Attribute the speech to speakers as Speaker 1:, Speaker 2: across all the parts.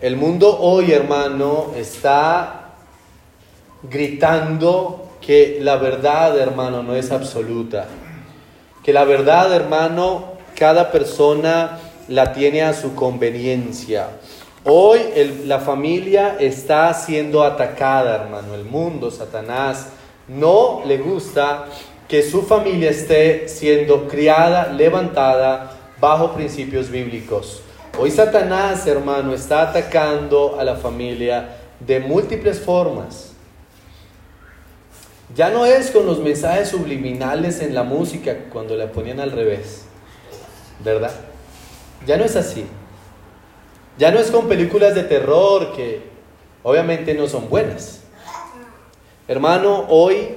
Speaker 1: El mundo hoy, hermano, está gritando que la verdad, hermano, no es absoluta. Que la verdad, hermano, cada persona la tiene a su conveniencia. Hoy la familia está siendo atacada, hermano. El mundo, Satanás, no le gusta que su familia esté siendo criada, levantada bajo principios bíblicos. Hoy Satanás, hermano, está atacando a la familia de múltiples formas. Ya no es con los mensajes subliminales en la música cuando la ponían al revés, ¿verdad? Ya no es así. Ya no es con películas de terror que obviamente no son buenas. Hermano, hoy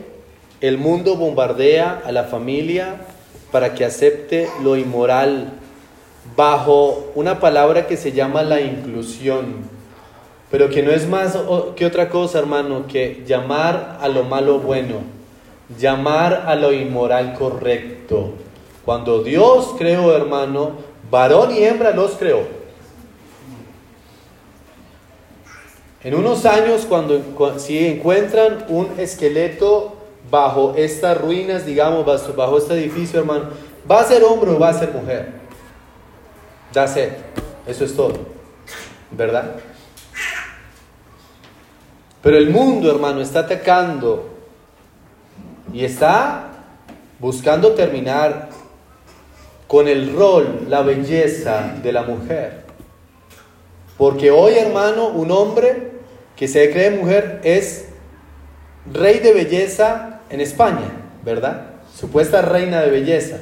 Speaker 1: el mundo bombardea a la familia para que acepte lo inmoral bajo una palabra que se llama la inclusión, pero que no es más que otra cosa, hermano, que llamar a lo malo bueno, llamar a lo inmoral correcto. Cuando Dios creó, hermano, varón y hembra los creó. En unos años, cuando si encuentran un esqueleto bajo estas ruinas, digamos, bajo este edificio, hermano, ¿va a ser hombre o va a ser mujer? That's it. Eso es todo. ¿Verdad? Pero el mundo, hermano, está atacando y está buscando terminar con el rol, la belleza de la mujer. Porque hoy, hermano, un hombre que se cree mujer es rey de belleza en España, ¿verdad? Supuesta reina de belleza.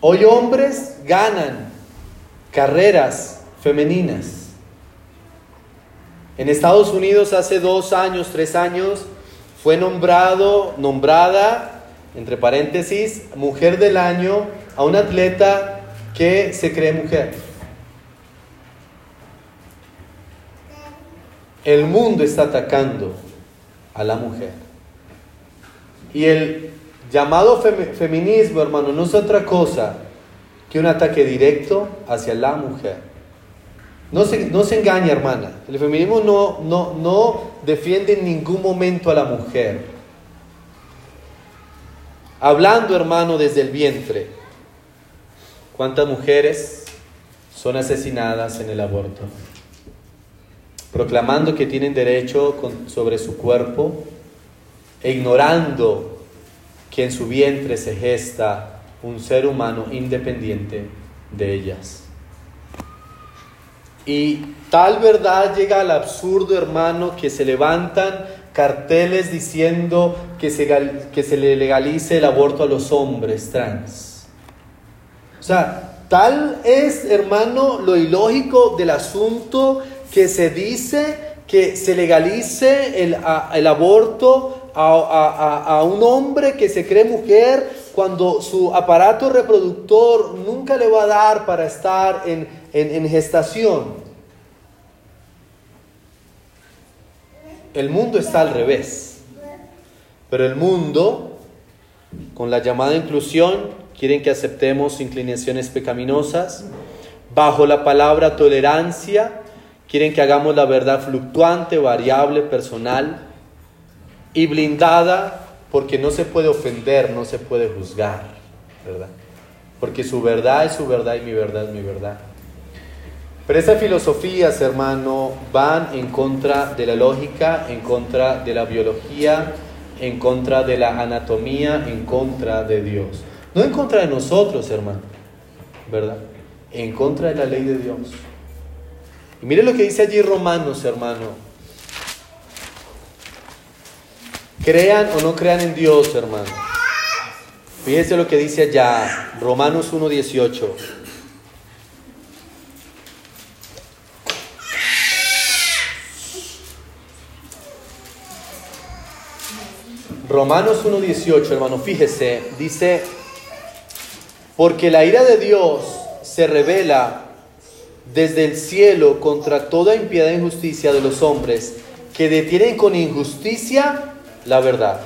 Speaker 1: Hoy hombres ganan carreras femeninas. En Estados Unidos hace dos años, tres años, fue nombrado, nombrada, entre paréntesis, mujer del año a una atleta que se cree mujer. El mundo está atacando a la mujer. Y el llamado feminismo, hermano, no es otra cosa que un ataque directo hacia la mujer. No se, no se engaña, hermana. El feminismo no, no, no defiende en ningún momento a la mujer. Hablando, hermano, desde el vientre. ¿Cuántas mujeres son asesinadas en el aborto? Proclamando que tienen derecho sobre su cuerpo e ignorando que en su vientre se gesta un ser humano independiente de ellas. Y tal verdad llega al absurdo, hermano, que se levantan carteles diciendo que se, que se le legalice el aborto a los hombres trans. O sea, tal es, hermano, lo ilógico del asunto que se dice que se legalice el, el aborto a, un hombre que se cree mujer cuando su aparato reproductor nunca le va a dar para estar en, en gestación. El mundo está al revés. Pero el mundo, con la llamada inclusión, quieren que aceptemos inclinaciones pecaminosas. Bajo la palabra tolerancia, quieren que hagamos la verdad fluctuante, variable, personal y blindada porque no se puede ofender, no se puede juzgar, ¿verdad? Porque su verdad es su verdad y mi verdad es mi verdad. Pero esas filosofías, hermano, van en contra de la lógica, en contra de la biología, en contra de la anatomía, en contra de Dios. No en contra de nosotros, hermano, ¿verdad? En contra de la ley de Dios. Y mire lo que dice allí Romanos, hermano. Crean o no crean en Dios, hermano. Fíjense lo que dice allá, Romanos 1.18. Romanos 1.18, hermano, fíjese, dice, porque la ira de Dios se revela desde el cielo contra toda impiedad e injusticia de los hombres que detienen con injusticia la verdad.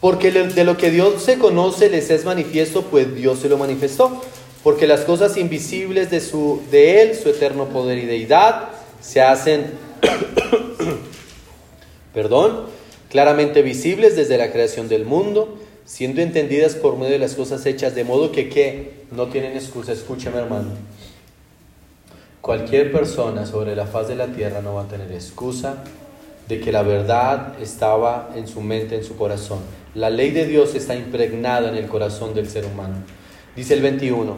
Speaker 1: Porque de lo que Dios se conoce les es manifiesto, pues Dios se lo manifestó. porque las cosas invisibles de, su, de Él, su eterno poder y deidad, se hacen, perdón, claramente visibles desde la creación del mundo, siendo entendidas por medio de las cosas hechas, de modo que, que no tienen excusa. Escúchame, hermano. Cualquier persona sobre la faz de la tierra no va a tener excusa de que la verdad estaba en su mente, en su corazón. La ley de Dios está impregnada en el corazón del ser humano. Dice el 21,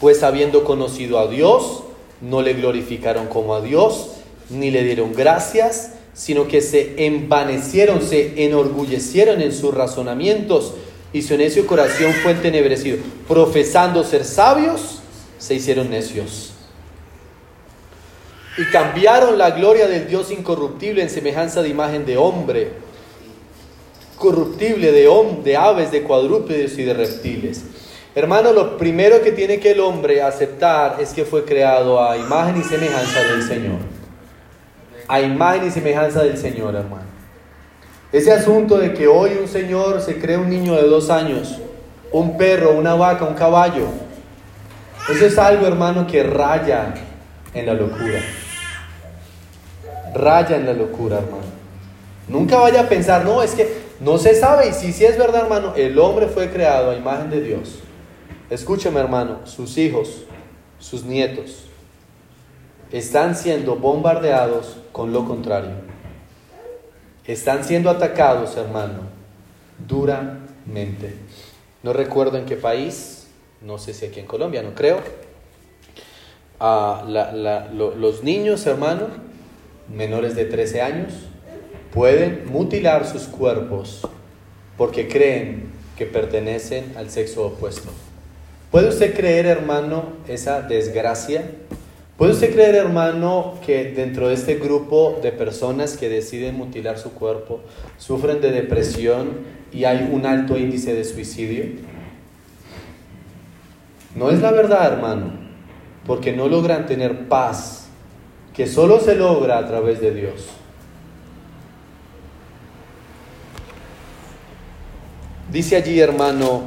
Speaker 1: pues habiendo conocido a Dios, no le glorificaron como a Dios, ni le dieron gracias, sino que se envanecieron, se enorgullecieron en sus razonamientos, y su necio corazón fue entenebrecido. Profesando ser sabios, se hicieron necios y cambiaron la gloria del Dios incorruptible en semejanza de imagen de hombre, corruptible de, de aves, de cuadrúpedos y de reptiles. Hermano, lo primero que tiene que el hombre aceptar es que fue creado a imagen y semejanza del Señor. A imagen y semejanza del Señor, hermano. Ese asunto de que hoy un Señor se cree un niño de dos años, un perro, una vaca, un caballo, eso es algo, hermano, que raya en la locura raya en la locura, hermano. Nunca vaya a pensar, no, es que no se sabe. Y si es verdad, hermano, el hombre fue creado a imagen de Dios. Escúcheme, hermano, sus hijos, sus nietos, están siendo bombardeados con lo contrario. Están siendo atacados, hermano, duramente. No recuerdo en qué país, no sé si aquí en Colombia, no creo. Ah, los niños, hermano, menores de 13 años pueden mutilar sus cuerpos porque creen que pertenecen al sexo opuesto. ¿Puede usted creer, hermano, esa desgracia? ¿Puede usted creer, hermano, que dentro de este grupo de personas que deciden mutilar su cuerpo sufren de depresión y hay un alto índice de suicidio? No es la verdad, hermano, porque no logran tener paz que solo se logra a través de Dios. Dice allí, hermano,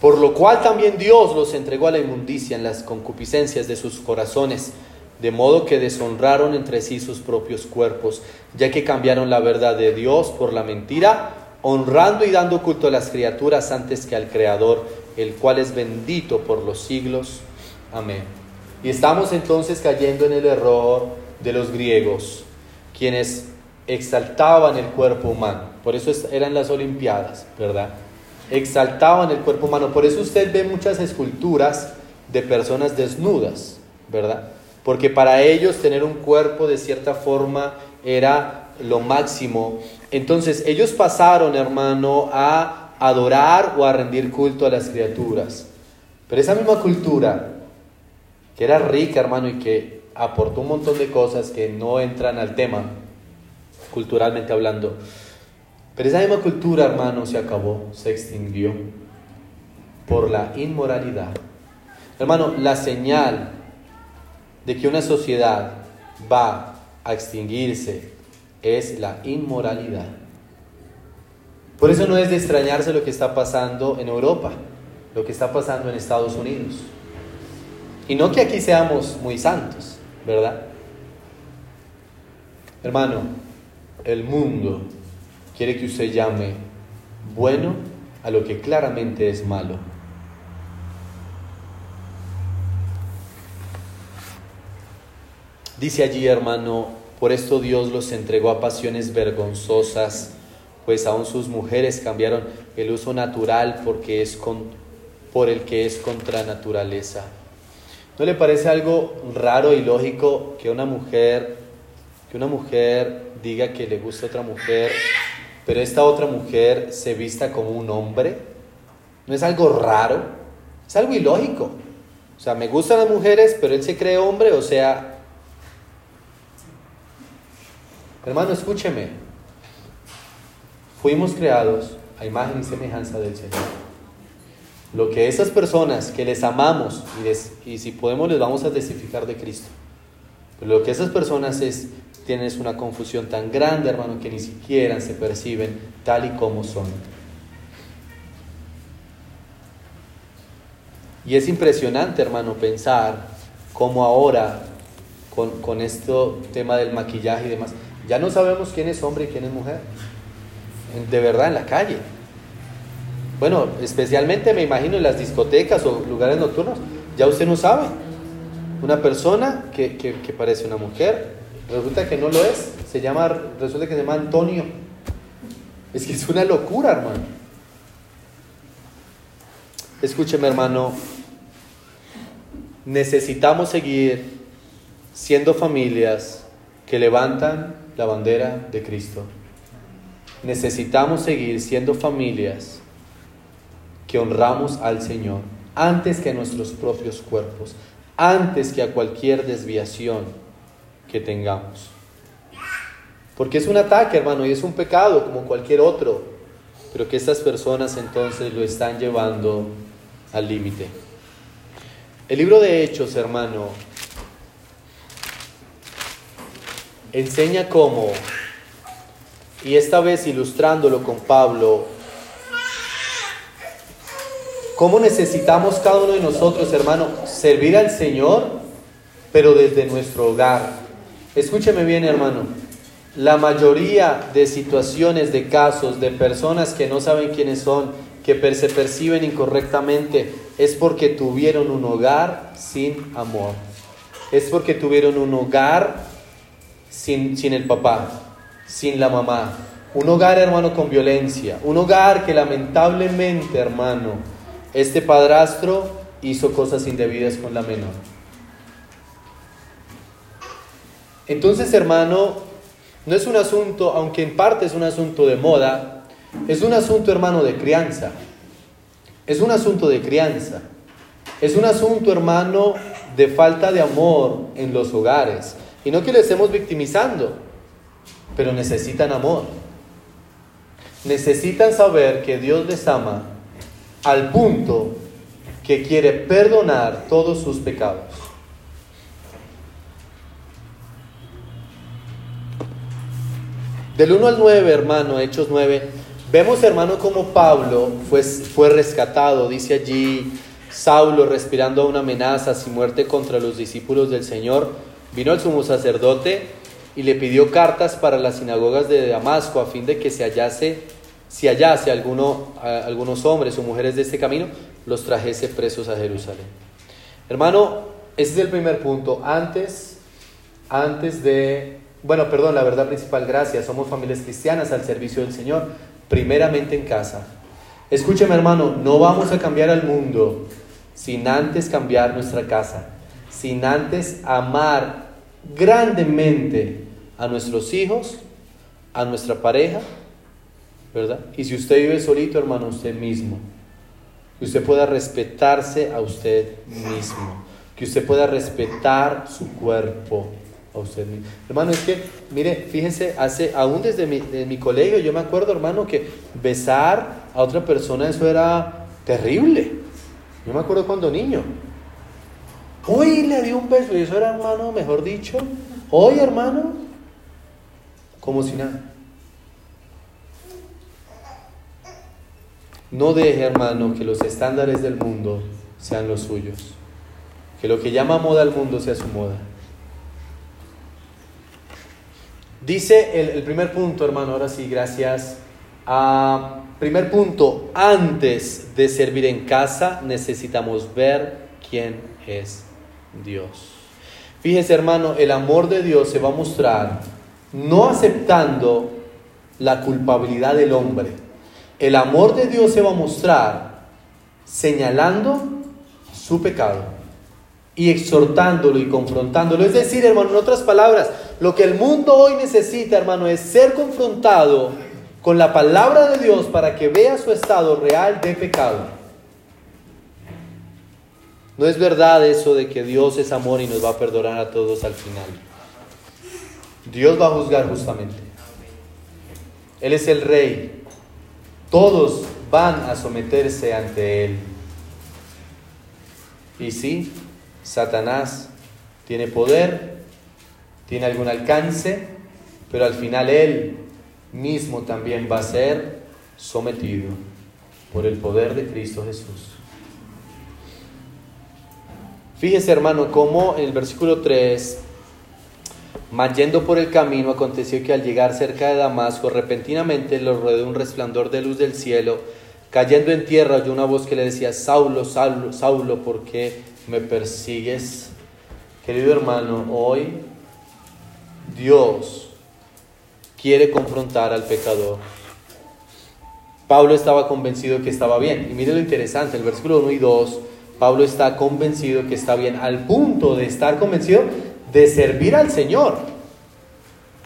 Speaker 1: por lo cual también Dios los entregó a la inmundicia en las concupiscencias de sus corazones, de modo que deshonraron entre sí sus propios cuerpos, ya que cambiaron la verdad de Dios por la mentira, honrando y dando culto a las criaturas antes que al Creador, el cual es bendito por los siglos. Amén. Y estamos entonces cayendo en el error de los griegos, quienes exaltaban el cuerpo humano. Por eso eran las Olimpiadas, ¿verdad? Exaltaban el cuerpo humano. Por eso usted ve muchas esculturas de personas desnudas, ¿verdad? Porque para ellos tener un cuerpo de cierta forma era lo máximo. Entonces ellos pasaron, hermano, a adorar o a rendir culto a las criaturas. Pero esa misma cultura que era rica, hermano, y que aportó un montón de cosas que no entran al tema, culturalmente hablando. Pero esa misma cultura, hermano, se acabó, se extinguió por la inmoralidad. Hermano, la señal de que una sociedad va a extinguirse es la inmoralidad. Por eso no es de extrañarse lo que está pasando en Europa, lo que está pasando en Estados Unidos. Y no que aquí seamos muy santos, ¿verdad? Hermano, el mundo quiere que usted llame bueno a lo que claramente es malo. Dice allí, hermano, por esto Dios los entregó a pasiones vergonzosas, pues aún sus mujeres cambiaron el uso natural porque es con, por el que es contra naturaleza. ¿No le parece algo raro y lógico que una mujer, que una mujer diga que le gusta a otra mujer, pero esta otra mujer se vista como un hombre? ¿No es algo raro? Es algo ilógico. O sea, me gustan las mujeres, pero él se cree hombre, o sea... Hermano, escúcheme. Fuimos creados a imagen y semejanza del Señor. Lo que esas personas que les amamos y, y si podemos les vamos a testificar de Cristo. Lo que esas personas es, tienen una confusión tan grande, hermano, que ni siquiera se perciben tal y como son. Y es impresionante, hermano, pensar cómo ahora, con, con este tema del maquillaje y demás, ya no sabemos quién es hombre y quién es mujer. De verdad, en la calle. Bueno, especialmente me imagino en las discotecas o lugares nocturnos, ya usted no sabe. Una persona que, que, parece una mujer, resulta que no lo es, se llama, resulta que se llama Antonio. Es que es una locura, hermano. Escúcheme, hermano, necesitamos seguir siendo familias que levantan la bandera de Cristo. Necesitamos seguir siendo familias que honramos al Señor antes que a nuestros propios cuerpos, antes que a cualquier desviación que tengamos. Porque es un ataque, hermano, y es un pecado como cualquier otro, pero que estas personas entonces lo están llevando al límite. El libro de Hechos, hermano, enseña cómo, y esta vez ilustrándolo con Pablo, ¿Cómo necesitamos cada uno de nosotros, hermano, servir al Señor, pero desde nuestro hogar? Escúcheme bien, hermano. La mayoría de situaciones, de casos, de personas que no saben quiénes son, que se perciben incorrectamente, es porque tuvieron un hogar sin amor. Es porque tuvieron un hogar sin, sin el papá, sin la mamá. Un hogar, hermano, con violencia. Un hogar que lamentablemente, hermano, este padrastro hizo cosas indebidas con la menor. Entonces, hermano, no es un asunto, aunque en parte es un asunto de moda, es un asunto, hermano, de crianza. Es un asunto de crianza. Es un asunto, hermano, de falta de amor en los hogares. Y no que le estemos victimizando, pero necesitan amor. Necesitan saber que Dios les ama al punto que quiere perdonar todos sus pecados. Del 1 al 9, hermano, Hechos 9, vemos, hermano, como Pablo fue, fue rescatado. Dice allí Saulo, respirando una amenaza y muerte contra los discípulos del Señor, vino el sumo sacerdote y le pidió cartas para las sinagogas de Damasco a fin de que se hallase si hallase alguno, algunos hombres o mujeres de este camino, los trajese presos a Jerusalén. Hermano, ese es el primer punto. Antes, antes de, bueno, perdón, la verdad principal, gracias, somos familias cristianas al servicio del Señor, primeramente en casa. Escúcheme hermano, no vamos a cambiar al mundo sin antes cambiar nuestra casa, sin antes amar grandemente a nuestros hijos, a nuestra pareja ¿verdad? Y si usted vive solito, hermano, usted mismo. Que usted pueda respetarse a usted mismo. Que usted pueda respetar su cuerpo a usted mismo. Hermano, es que, mire, fíjense, hace, aún desde mi, mi colegio, yo me acuerdo, hermano, que besar a otra persona, eso era terrible. Yo me acuerdo cuando niño. Hoy le dio un beso y eso era, hermano, mejor dicho. Hoy, hermano, como si nada. No deje, hermano, que los estándares del mundo sean los suyos. Que lo que llama moda al mundo sea su moda. Dice el, primer punto, hermano, ahora sí, gracias. Ah, primer punto, antes de servir en casa necesitamos ver quién es Dios. Fíjese, hermano, el amor de Dios se va a mostrar no aceptando la culpabilidad del hombre el amor de Dios se va a mostrar señalando su pecado y exhortándolo y confrontándolo. Es decir, hermano, en otras palabras, lo que el mundo hoy necesita, hermano, es ser confrontado con la palabra de Dios para que vea su estado real de pecado. No es verdad eso de que Dios es amor y nos va a perdonar a todos al final. Dios va a juzgar justamente. Él es el rey todos van a someterse ante Él. Y sí, Satanás tiene poder, tiene algún alcance, pero al final Él mismo también va a ser sometido por el poder de Cristo Jesús. Fíjese hermano, cómo en el versículo 3, mas yendo por el camino, aconteció que al llegar cerca de Damasco, repentinamente lo rodeó un resplandor de luz del cielo. Cayendo en tierra oyó una voz que le decía, Saulo, Saulo, Saulo, ¿por qué me persigues? Querido hermano, hoy Dios quiere confrontar al pecador. Pablo estaba convencido que estaba bien. Y mire lo interesante, el versículo 1 y 2, Pablo está convencido que está bien, al punto de estar convencido de servir al Señor,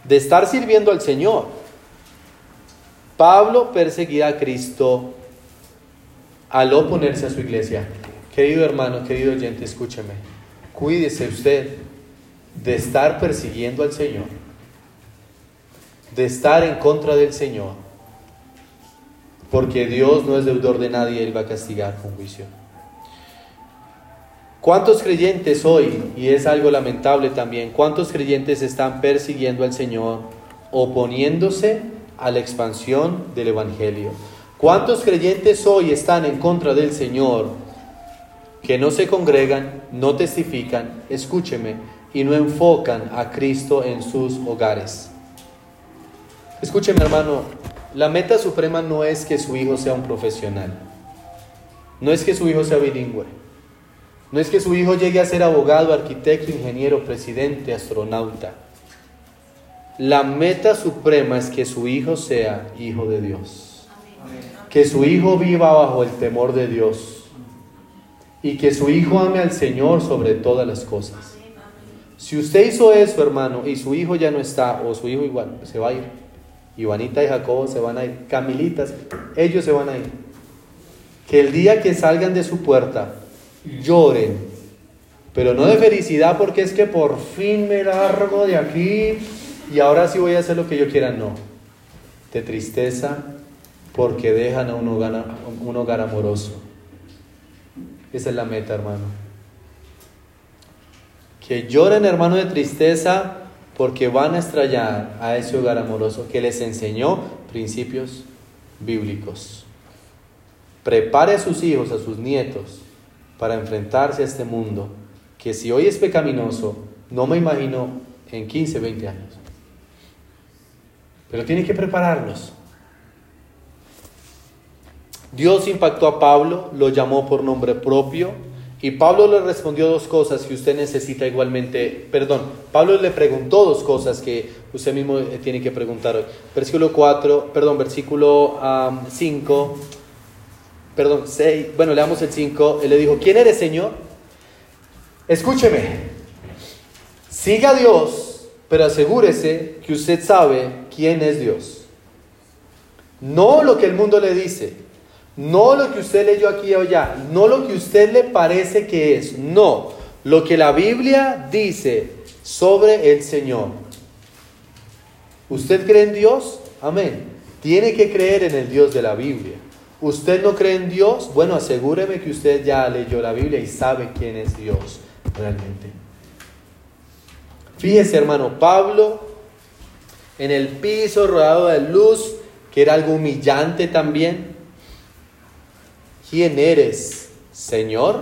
Speaker 1: de estar sirviendo al Señor. Pablo perseguía a Cristo al oponerse a su iglesia. Querido hermano, querido oyente, escúcheme. Cuídese usted de estar persiguiendo al Señor, de estar en contra del Señor, porque Dios no es deudor de nadie, Él va a castigar con juicio. ¿Cuántos creyentes hoy, y es algo lamentable también, cuántos creyentes están persiguiendo al Señor, oponiéndose a la expansión del Evangelio? ¿Cuántos creyentes hoy están en contra del Señor que no se congregan, no testifican, escúcheme, y no enfocan a Cristo en sus hogares? Escúcheme hermano, la meta suprema no es que su hijo sea un profesional, no es que su hijo sea bilingüe, no es que su hijo llegue a ser abogado, arquitecto, ingeniero, presidente, astronauta. La meta suprema es que su hijo sea hijo de Dios que su hijo viva bajo el temor de Dios y que su hijo ame al Señor sobre todas las cosas. Si usted hizo eso, hermano, y su hijo ya no está, o su hijo igual, se va a ir. Ivanita y Jacobo se van a ir, Camilitas, ellos se van a ir. Que el día que salgan de su puerta lloren, pero no de felicidad porque es que por fin me largo de aquí y ahora sí voy a hacer lo que yo quiera, no. De tristeza, porque dejan a un hogar, un hogar amoroso. Esa es la meta, hermano. Que lloren, hermano, de tristeza porque van a estrellar a ese hogar amoroso que les enseñó principios bíblicos. Prepare a sus hijos, a sus nietos, para enfrentarse a este mundo que si hoy es pecaminoso, no me imagino en 15, 20 años. Pero tiene que prepararlos. Dios impactó a Pablo, lo llamó por nombre propio y Pablo le respondió dos cosas que usted necesita igualmente, perdón, Pablo le preguntó dos cosas que usted mismo eh, tiene que preguntar hoy. Versículo 4, perdón, versículo 5, perdón, 6, bueno, leamos el 5, él le dijo, ¿quién eres Señor? Escúcheme, siga a Dios, pero asegúrese que usted sabe quién es Dios. No lo que el mundo le dice, no lo que usted leyó aquí o allá, no lo que usted le parece que es, no, lo que la Biblia dice sobre el Señor. ¿Usted cree en Dios? Amén. Tiene que creer en el Dios de la Biblia. ¿Usted no cree en Dios? Bueno, asegúreme que usted ya leyó la Biblia y sabe quién es Dios realmente. Fíjese, hermano, Pablo en el piso rodeado de luz, que era algo humillante también. ¿quién eres, Señor?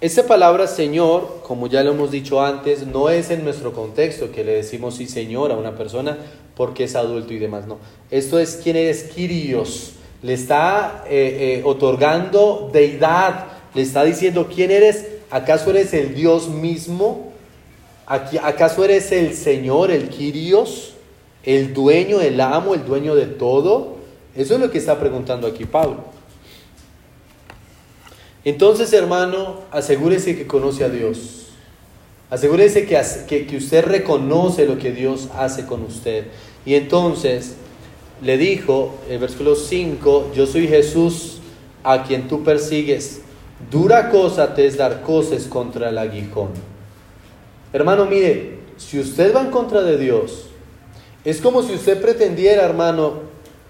Speaker 1: Esa palabra Señor, como ya lo hemos dicho antes, no es en nuestro contexto que le decimos sí Señor a una persona porque es adulto y demás, no. Esto es quién eres, Kyrios. Le está eh, eh, otorgando deidad, le está diciendo quién eres, ¿acaso eres el Dios mismo? ¿Acaso eres el Señor, el Kyrios, el dueño, el amo, el dueño de todo? Eso es lo que está preguntando aquí Pablo. Entonces, hermano, asegúrese que conoce a Dios. Asegúrese que, que, usted reconoce lo que Dios hace con usted. Y entonces le dijo, en versículo 5, yo soy Jesús a quien tú persigues. Dura cosa te es dar cosas contra el aguijón. Hermano, mire, si usted va en contra de Dios, es como si usted pretendiera, hermano,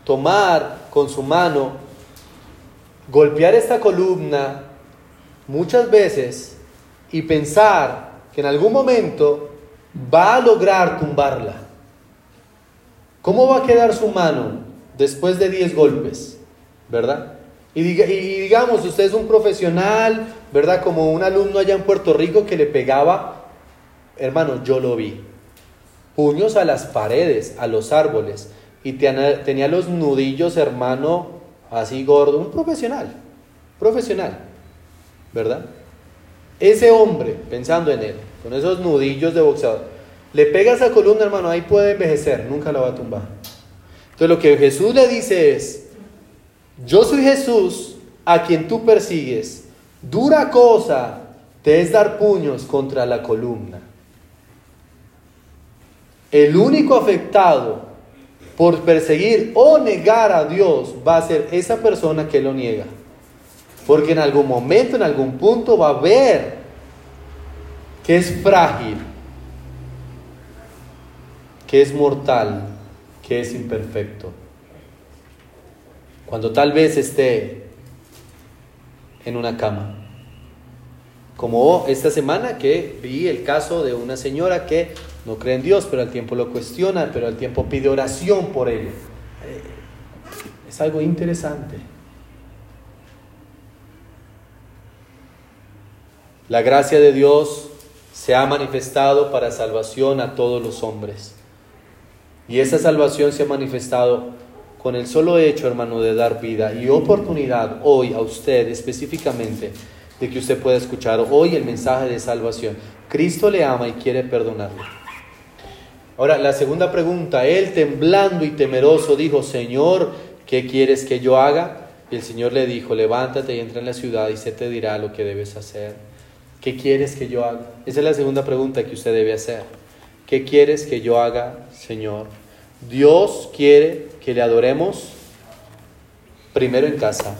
Speaker 1: tomar con su mano golpear esta columna muchas veces y pensar que en algún momento va a lograr tumbarla. ¿Cómo va a quedar su mano después de 10 golpes? ¿Verdad? Y, digamos, usted es un profesional, ¿verdad? Como un alumno allá en Puerto Rico que le pegaba, hermano, yo lo vi. Puños a las paredes, a los árboles. Y tenía los nudillos, hermano, así gordo. Un profesional, profesional, ¿verdad? Ese hombre, pensando en él, con esos nudillos de boxeador, le pega esa columna, hermano, ahí puede envejecer, nunca la va a tumbar. Entonces lo que Jesús le dice es, yo soy Jesús a quien tú persigues. Dura cosa te es dar puños contra la columna. El único afectado por perseguir o negar a Dios va a ser esa persona que lo niega. Porque en algún momento, en algún punto va a ver que es frágil, que es mortal, que es imperfecto cuando tal vez esté en una cama. Como esta semana que vi el caso de una señora que no cree en Dios, pero al tiempo lo cuestiona, pero al tiempo pide oración por él. Eh, es algo interesante. La gracia de Dios se ha manifestado para salvación a todos los hombres. Y esa salvación se ha manifestado con el solo hecho, hermano, de dar vida y oportunidad hoy a usted específicamente de que usted pueda escuchar hoy el mensaje de salvación. Cristo le ama y quiere perdonarle. Ahora, la segunda pregunta, él temblando y temeroso dijo, Señor, ¿qué quieres que yo haga? Y el Señor le dijo, levántate y entra en la ciudad y se te dirá lo que debes hacer. ¿Qué quieres que yo haga? Esa es la segunda pregunta que usted debe hacer. ¿Qué quieres que yo haga, Señor? Dios quiere que le adoremos primero en casa.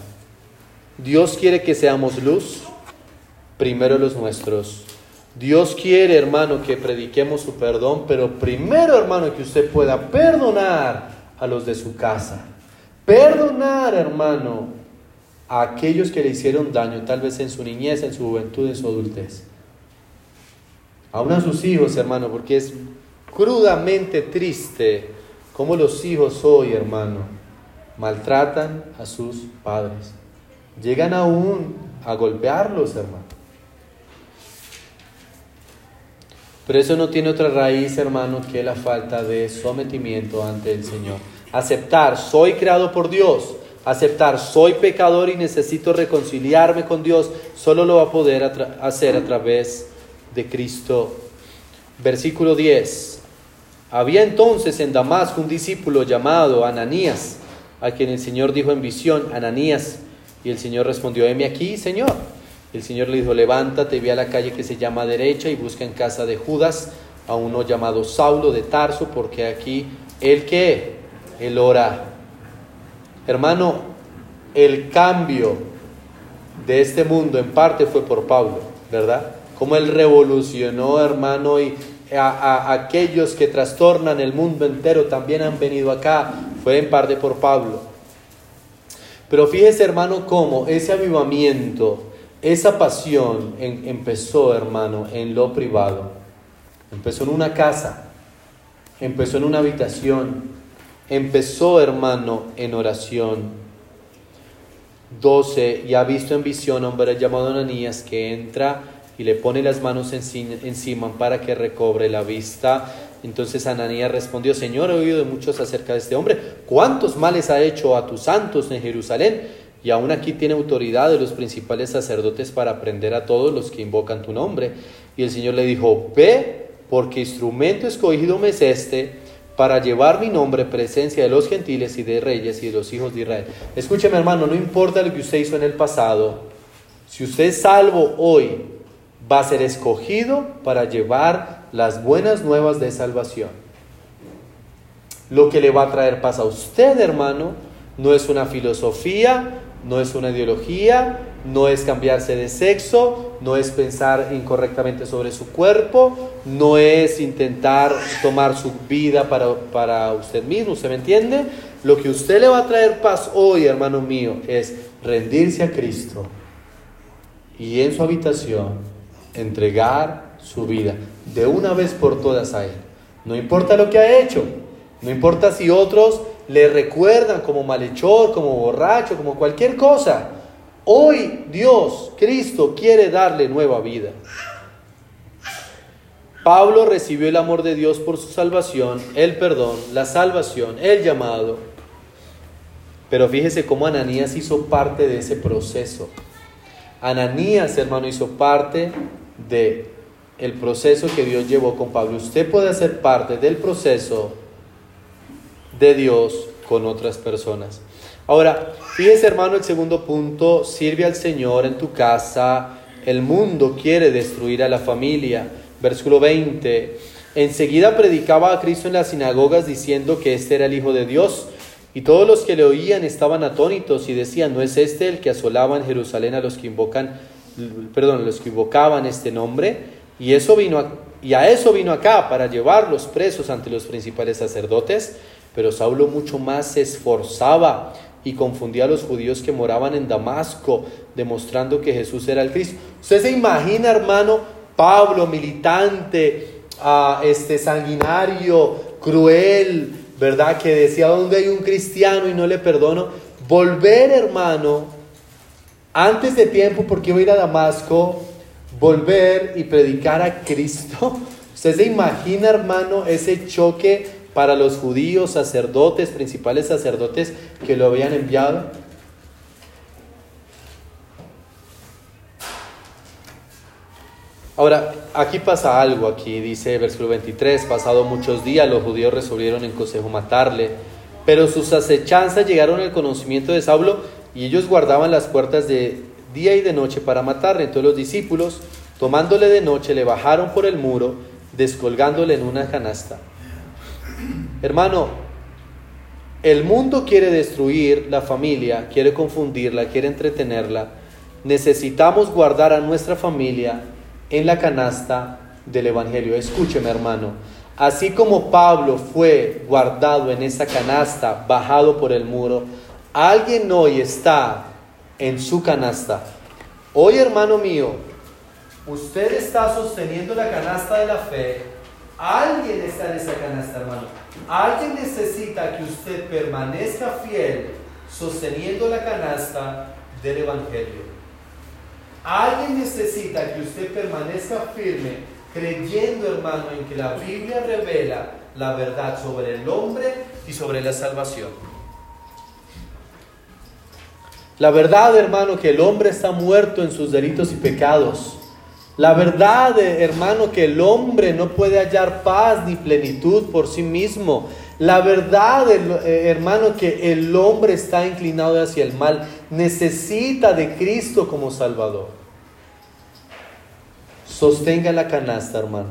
Speaker 1: Dios quiere que seamos luz, primero los nuestros. Dios quiere, hermano, que prediquemos su perdón, pero primero, hermano, que usted pueda perdonar a los de su casa. Perdonar, hermano, a aquellos que le hicieron daño, tal vez en su niñez, en su juventud, en su adultez. Aún a sus hijos, hermano, porque es crudamente triste como los hijos hoy, hermano, maltratan a sus padres. Llegan aún a golpearlos, hermano. Pero eso no tiene otra raíz, hermano, que la falta de sometimiento ante el Señor. Aceptar, soy creado por Dios. Aceptar, soy pecador y necesito reconciliarme con Dios. Solo lo va a poder hacer a través de Cristo. Versículo 10. Había entonces en Damasco un discípulo llamado Ananías, a quien el Señor dijo en visión, Ananías, y el Señor respondió, heme aquí, Señor. El Señor le dijo, levántate, ve a la calle que se llama derecha y busca en casa de Judas a uno llamado Saulo de Tarso, porque aquí el que, él ora. Hermano, el cambio de este mundo en parte fue por Pablo, ¿verdad? Como él revolucionó, hermano, y a, aquellos que trastornan el mundo entero también han venido acá, fue en parte por Pablo. Pero fíjese hermano cómo ese avivamiento, esa pasión empezó hermano en lo privado, empezó en una casa, empezó en una habitación, empezó hermano en oración. 12, y ha visto en visión a un hombre llamado Ananías que entra y le pone las manos encima para que recobre la vista. Entonces Ananías respondió, Señor, he oído de muchos acerca de este hombre, ¿cuántos males ha hecho a tus santos en Jerusalén? Y aún aquí tiene autoridad de los principales sacerdotes para prender a todos los que invocan tu nombre. Y el Señor le dijo, ve, porque instrumento escogido me es este para llevar mi nombre presencia de los gentiles y de reyes y de los hijos de Israel. Escúcheme hermano, no importa lo que usted hizo en el pasado, si usted es salvo hoy, va a ser escogido para llevar las buenas nuevas de salvación. Lo que le va a traer paz a usted, hermano, no es una filosofía, no es una ideología, no es cambiarse de sexo, no es pensar incorrectamente sobre su cuerpo, no es intentar tomar su vida para, para usted mismo, ¿se me entiende? Lo que usted le va a traer paz hoy, hermano mío, es rendirse a Cristo y en su habitación entregar su vida de una vez por todas a Él. No importa lo que ha hecho, no importa si otros le recuerdan como malhechor, como borracho, como cualquier cosa. Hoy Dios, Cristo, quiere darle nueva vida. Pablo recibió el amor de Dios por su salvación, el perdón, la salvación, el llamado. Pero fíjese cómo Ananías hizo parte de ese proceso. Ananías, hermano, hizo parte de el proceso que Dios llevó con Pablo. Usted puede hacer parte del proceso de Dios con otras personas. Ahora, fíjese hermano, el segundo punto, sirve al Señor en tu casa. El mundo quiere destruir a la familia versículo 20. Enseguida predicaba a Cristo en las sinagogas diciendo que este era el Hijo de Dios. Y todos los que le oían estaban atónitos y decían, ¿no es este el que asolaba en Jerusalén a los que invocan, perdón, los que invocaban este nombre? Y eso vino a, y a eso vino acá para llevarlos presos ante los principales sacerdotes. Pero Saulo mucho más se esforzaba y confundía a los judíos que moraban en Damasco, demostrando que Jesús era el Cristo. Usted se imagina, hermano, Pablo, militante, ah, este, sanguinario, cruel, ¿verdad? Que decía, ¿dónde hay un cristiano y no le perdono? Volver, hermano, antes de tiempo, porque voy a ir a Damasco, volver y predicar a Cristo. ¿Usted se imagina, hermano, ese choque para los judíos, sacerdotes, principales sacerdotes que lo habían enviado? Ahora, aquí pasa algo, aquí dice versículo 23, pasado muchos días los judíos resolvieron en consejo matarle, pero sus acechanzas llegaron al conocimiento de Saulo y ellos guardaban las puertas de día y de noche para matarle. Entonces los discípulos, tomándole de noche, le bajaron por el muro, descolgándole en una canasta. Hermano, el mundo quiere destruir la familia, quiere confundirla, quiere entretenerla. Necesitamos guardar a nuestra familia en la canasta del Evangelio. Escúcheme hermano, así como Pablo fue guardado en esa canasta, bajado por el muro, alguien hoy está en su canasta. Hoy hermano mío, usted está sosteniendo la canasta de la fe. Alguien está en esa canasta, hermano. Alguien necesita que usted permanezca fiel sosteniendo la canasta del Evangelio. Alguien necesita que usted permanezca firme, creyendo, hermano, en que la Biblia revela la verdad sobre el hombre y sobre la salvación. La verdad, hermano, que el hombre está muerto en sus delitos y pecados. La verdad, hermano, que el hombre no puede hallar paz ni plenitud por sí mismo. La verdad, eh, hermano, que el hombre está inclinado hacia el mal, necesita de Cristo como Salvador. Sostenga la canasta, hermano.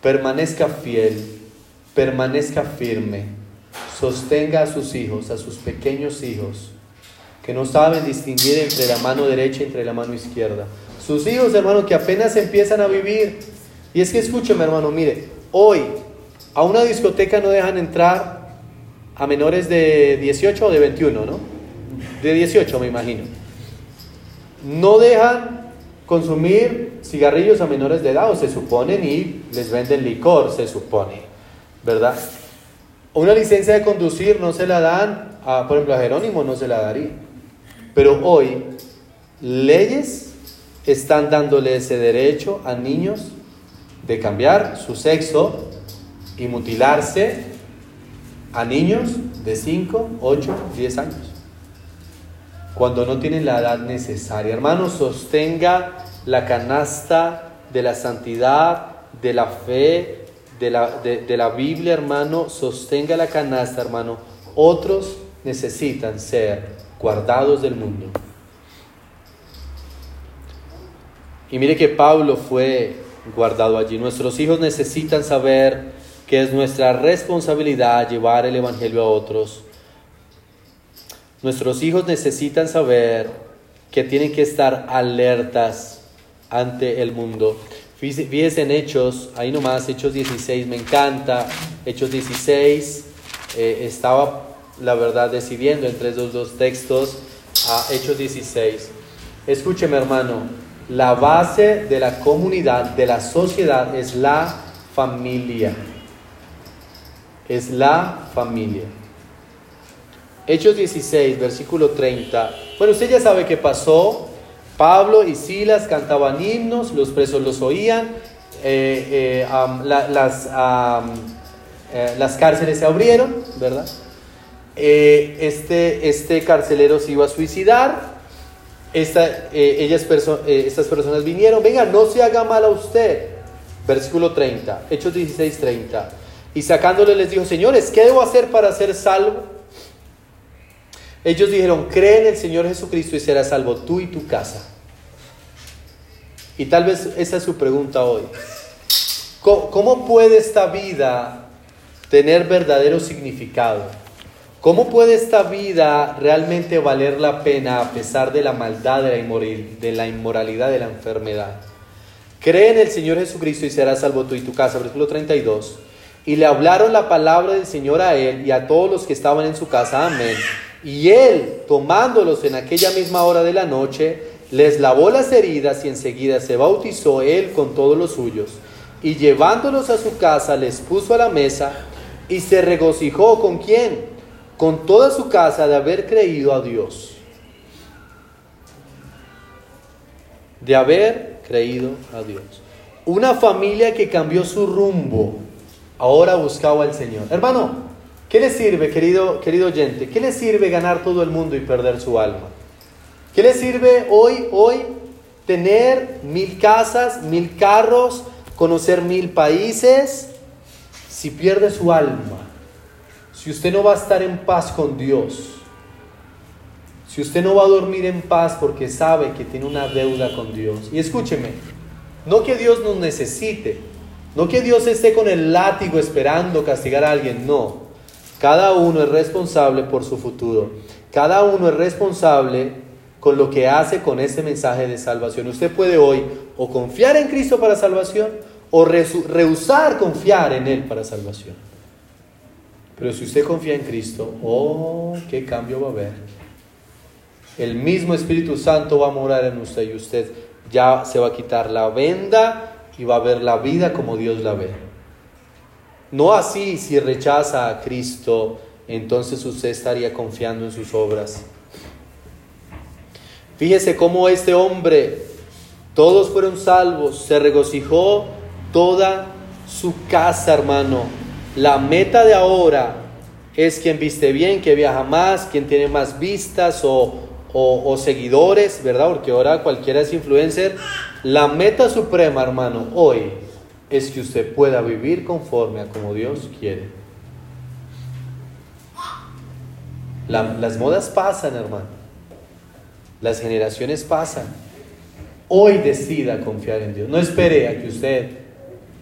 Speaker 1: Permanezca fiel, permanezca firme. Sostenga a sus hijos, a sus pequeños hijos, que no saben distinguir entre la mano derecha y entre la mano izquierda. Sus hijos, hermano, que apenas empiezan a vivir. Y es que escúcheme, hermano, mire, hoy a una discoteca no dejan entrar a menores de 18 o de 21, ¿no? De 18 me imagino. No dejan consumir cigarrillos a menores de edad, o se suponen, y les venden licor, se supone, ¿verdad? Una licencia de conducir no se la dan, a, por ejemplo, a Jerónimo no se la daría. Pero hoy, leyes están dándole ese derecho a niños de cambiar su sexo y mutilarse a niños de 5, 8, 10 años. Cuando no tienen la edad necesaria. Hermano, sostenga la canasta de la santidad, de la fe, de la, de la Biblia, hermano. Sostenga la canasta, hermano. Otros necesitan ser guardados del mundo. Y mire que Pablo fue guardado allí. Nuestros hijos necesitan saber que es nuestra responsabilidad llevar el Evangelio a otros. Nuestros hijos necesitan saber que tienen que estar alertas ante el mundo. Fíjense en Hechos, ahí nomás, Hechos 16, me encanta. Hechos 16, eh, estaba la verdad decidiendo entre esos dos textos a Hechos 16. Escúcheme hermano, la base de la comunidad, de la sociedad es la familia es la familia. Hechos 16, versículo 30. Bueno, usted ya sabe qué pasó. Pablo y Silas cantaban himnos, los presos los oían, eh, eh, las, eh, las cárceles se abrieron, ¿verdad? Este, este carcelero se iba a suicidar. Esta, ellas estas personas vinieron, venga, no se haga mal a usted. Versículo 30, Hechos 16, 30. Y sacándole les dijo, señores, ¿qué debo hacer para ser salvo? Ellos dijeron, cree en el Señor Jesucristo y serás salvo tú y tu casa. Y tal vez esa es su pregunta hoy. ¿Cómo, puede esta vida tener verdadero significado? ¿Cómo puede esta vida realmente valer la pena a pesar de la maldad, de la, inmoralidad, de la enfermedad? Cree en el Señor Jesucristo y serás salvo tú y tu casa. Versículo 32. Y le hablaron la palabra del Señor a él y a todos los que estaban en su casa. Amén. Y él, tomándolos en aquella misma hora de la noche, les lavó las heridas y enseguida se bautizó él con todos los suyos. Y llevándolos a su casa, les puso a la mesa y se regocijó con quién? Con toda su casa de haber creído a Dios. De haber creído a Dios. Una familia que cambió su rumbo, ahora buscaba al Señor. Hermano, ¿Qué le sirve, querido, querido oyente? ¿Qué le sirve ganar todo el mundo y perder su alma? ¿Qué le sirve hoy, hoy, tener mil casas, mil carros, conocer mil países, si pierde su alma? Si usted no va a estar en paz con Dios, si usted no va a dormir en paz porque sabe que tiene una deuda con Dios. Y escúcheme, no que Dios nos necesite, no que Dios esté con el látigo esperando castigar a alguien, no. Cada uno es responsable por su futuro. Cada uno es responsable con lo que hace con ese mensaje de salvación. Usted puede hoy o confiar en Cristo para salvación o rehusar confiar en Él para salvación. Pero si usted confía en Cristo, oh, qué cambio va a haber. El mismo Espíritu Santo va a morar en usted y usted ya se va a quitar la venda y va a ver la vida como Dios la ve. No así si rechaza a Cristo, entonces usted estaría confiando en sus obras. Fíjese cómo este hombre, todos fueron salvos, se regocijó toda su casa, hermano. La meta de ahora es quien viste bien, que viaja más, quien tiene más vistas o, o seguidores, ¿verdad? Porque ahora cualquiera es influencer. La meta suprema, hermano, hoy es que usted pueda vivir conforme a como Dios quiere. las modas pasan, hermano. Las generaciones pasan. Hoy decida confiar en Dios. No espere a que usted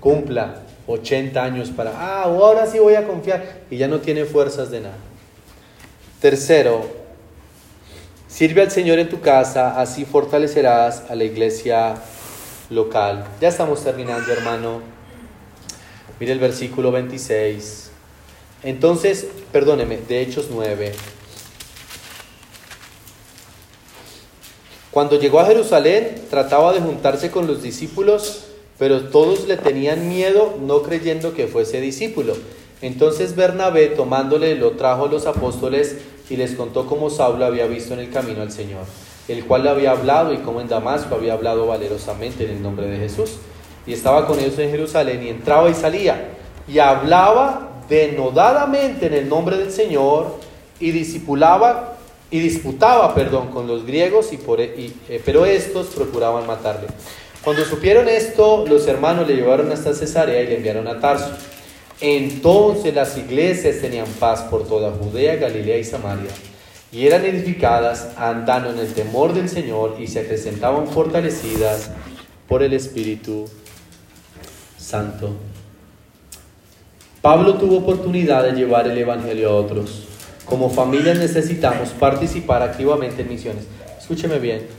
Speaker 1: cumpla 80 años para, ah, ahora sí voy a confiar y ya no tiene fuerzas de nada. Tercero, sirve al Señor en tu casa, así fortalecerás a la iglesia local. Ya estamos terminando, hermano. Mire el versículo 26. Entonces, perdóneme, de Hechos 9. Cuando llegó a Jerusalén, trataba de juntarse con los discípulos, pero todos le tenían miedo, no creyendo que fuese discípulo. Entonces Bernabé, tomándole, lo trajo a los apóstoles y les contó cómo Saulo había visto en el camino al Señor el cual le había hablado y como en Damasco había hablado valerosamente en el nombre de Jesús. Y estaba con ellos en Jerusalén y entraba y salía y hablaba denodadamente en el nombre del Señor y discipulaba y disputaba, perdón, con los griegos y por, e, eh, pero estos procuraban matarle. Cuando supieron esto, los hermanos le llevaron hasta Cesarea y le enviaron a Tarso. Entonces las iglesias tenían paz por toda Judea, Galilea y Samaria y eran edificadas andando en el temor del Señor y se acrecentaban fortalecidas por el Espíritu Santo. Pablo tuvo oportunidad de llevar el Evangelio a otros. Como familia necesitamos participar activamente en misiones. Escúcheme bien.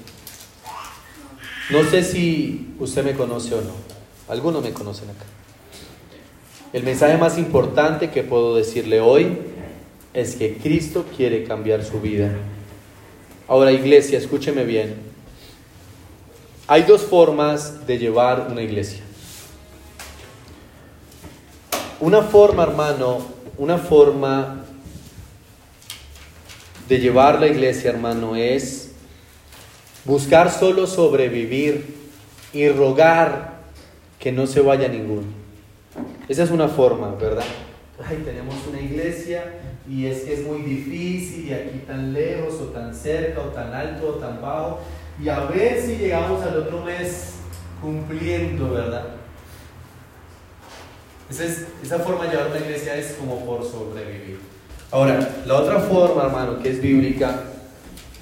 Speaker 1: No sé si usted me conoce o no. Algunos me conocen acá. El mensaje más importante que puedo decirle hoy es que Cristo quiere cambiar su vida. Ahora, iglesia, escúcheme bien. Hay dos formas de llevar una iglesia. Una forma, hermano, una forma de llevar la iglesia, hermano, es buscar solo sobrevivir y rogar que no se vaya ninguno. Esa es una forma, ¿verdad? Ay, tenemos una iglesia y es que es muy difícil y aquí tan lejos o tan cerca o tan alto o tan bajo y a ver si llegamos al otro mes cumpliendo, ¿verdad? Esa, es, esa forma de llevar una iglesia es como por sobrevivir. Ahora, la otra forma, hermano, que es bíblica,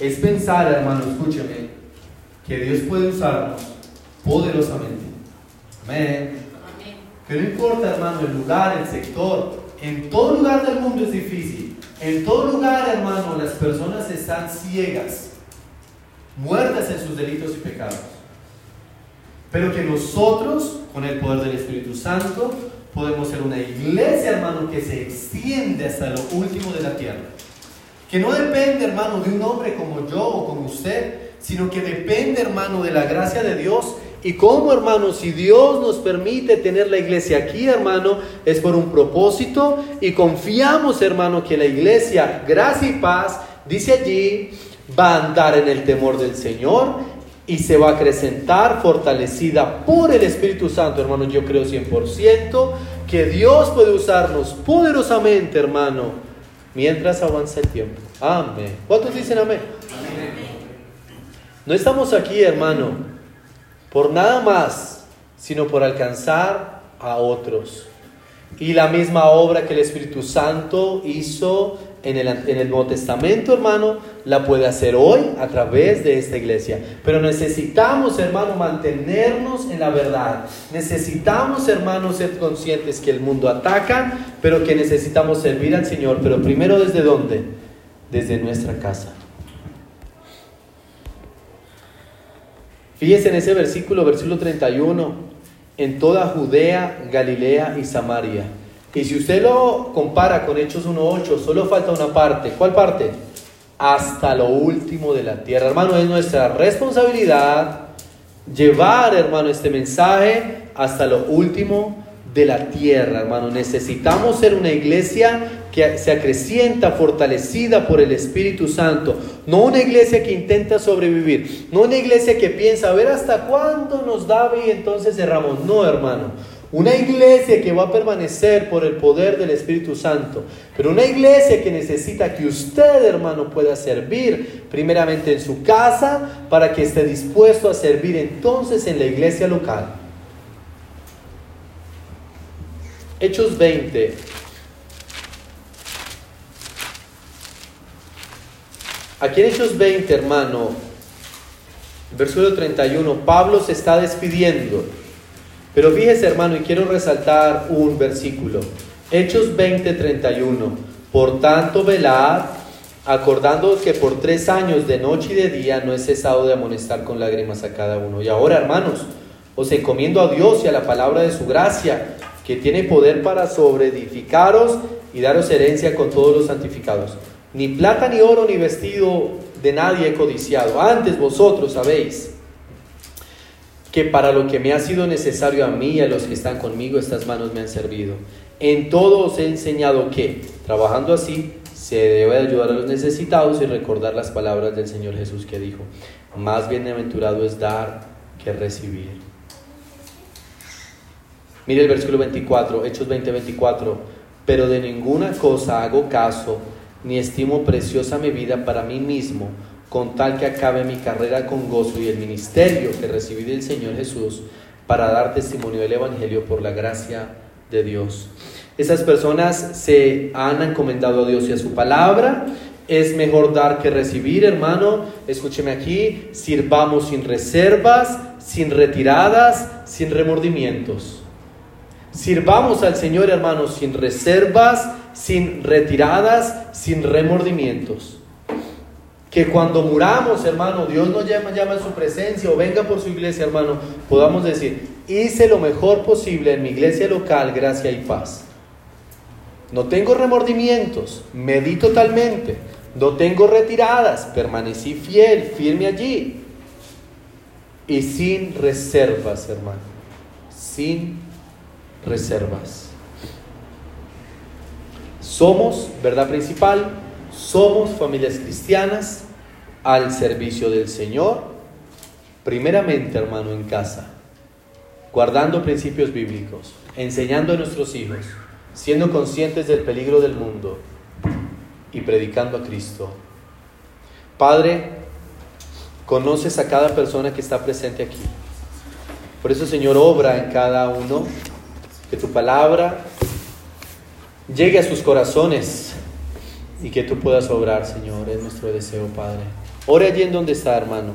Speaker 1: es pensar, hermano, escúcheme, que Dios puede usarnos poderosamente. Amén. Que no importa, hermano, el lugar, el sector, en todo lugar del mundo es difícil. En todo lugar, hermano, las personas están ciegas, muertas en sus delitos y pecados. Pero que nosotros, con el poder del Espíritu Santo, podemos ser una iglesia, hermano, que se extiende hasta lo último de la tierra. Que no depende, hermano, de un hombre como yo o como usted, sino que depende, hermano, de la gracia de Dios. Y como, hermano, si Dios nos permite tener la iglesia aquí, hermano, es por un propósito. Y confiamos, hermano, que la iglesia, gracia y paz, dice allí, va a andar en el temor del Señor y se va a acrecentar fortalecida por el Espíritu Santo, hermano. Yo creo 100% que Dios puede usarnos poderosamente, hermano, mientras avanza el tiempo. Amén. ¿Cuántos dicen amén? No estamos aquí, hermano, por nada más, sino por alcanzar a otros. Y la misma obra que el Espíritu Santo hizo en el, Nuevo Testamento, hermano, la puede hacer hoy a través de esta iglesia. Pero necesitamos, hermano, mantenernos en la verdad. Necesitamos, hermano, ser conscientes que el mundo ataca, pero que necesitamos servir al Señor. Pero primero, ¿desde dónde? Desde nuestra casa. Fíjense en ese versículo, versículo 31, en toda Judea, Galilea y Samaria y si usted lo compara con Hechos 1.8, solo falta una parte. ¿Cuál parte? Hasta lo último de la tierra. Hermano, es nuestra responsabilidad llevar, hermano, este mensaje hasta lo último de la tierra, hermano. Necesitamos ser una iglesia que se acrecienta, fortalecida por el Espíritu Santo. No una iglesia que intenta sobrevivir. No una iglesia que piensa, a ver hasta cuándo nos da y entonces cerramos. No, hermano una iglesia que va a permanecer por el poder del Espíritu Santo. Pero una iglesia que necesita que usted, hermano, pueda servir primeramente en su casa para que esté dispuesto a servir entonces en la iglesia local. Hechos 20. Aquí en Hechos 20, hermano, versículo 31, Pablo se está despidiendo. Pero fíjese hermano, y quiero resaltar un versículo. Hechos 20:31. Por tanto, velad, acordándoos que por tres años de noche y de día no he cesado de amonestar con lágrimas a cada uno. Y ahora, hermanos, os encomiendo a Dios y a la palabra de su gracia, que tiene poder para sobreedificaros y daros herencia con todos los santificados. Ni plata, ni oro, ni vestido de nadie he codiciado. Antes vosotros sabéis que para lo que me ha sido necesario a mí y a los que están conmigo, estas manos me han servido. En todo os he enseñado que, trabajando así, se debe ayudar a los necesitados y recordar las palabras del Señor Jesús que dijo, más bienaventurado es dar que recibir. Mire el versículo 24, Hechos 20, 24, pero de ninguna cosa hago caso, ni estimo preciosa mi vida para mí mismo con tal que acabe mi carrera con gozo y el ministerio que recibí del Señor Jesús para dar testimonio del Evangelio por la gracia de Dios. Esas personas se han encomendado a Dios y a su palabra. Es mejor dar que recibir, hermano. Escúcheme aquí, sirvamos sin reservas, sin retiradas, sin remordimientos. Sirvamos al Señor, hermano, sin reservas, sin retiradas, sin remordimientos que cuando muramos, hermano, Dios nos llama, llama a su presencia o venga por su iglesia, hermano, podamos decir, hice lo mejor posible en mi iglesia local, gracia y paz. No tengo remordimientos, me di totalmente, no tengo retiradas, permanecí fiel, firme allí. Y sin reservas, hermano, sin reservas. Somos, verdad principal, Somos familias cristianas al servicio del Señor, primeramente hermano en casa, guardando principios bíblicos, enseñando a nuestros hijos, siendo conscientes del peligro del mundo y predicando a Cristo. Padre, conoces a cada persona que está presente aquí. Por eso, Señor, obra en cada uno, que tu palabra llegue a sus corazones y que tú puedas obrar, Señor, es nuestro deseo, Padre. Ore allí en donde está, hermano.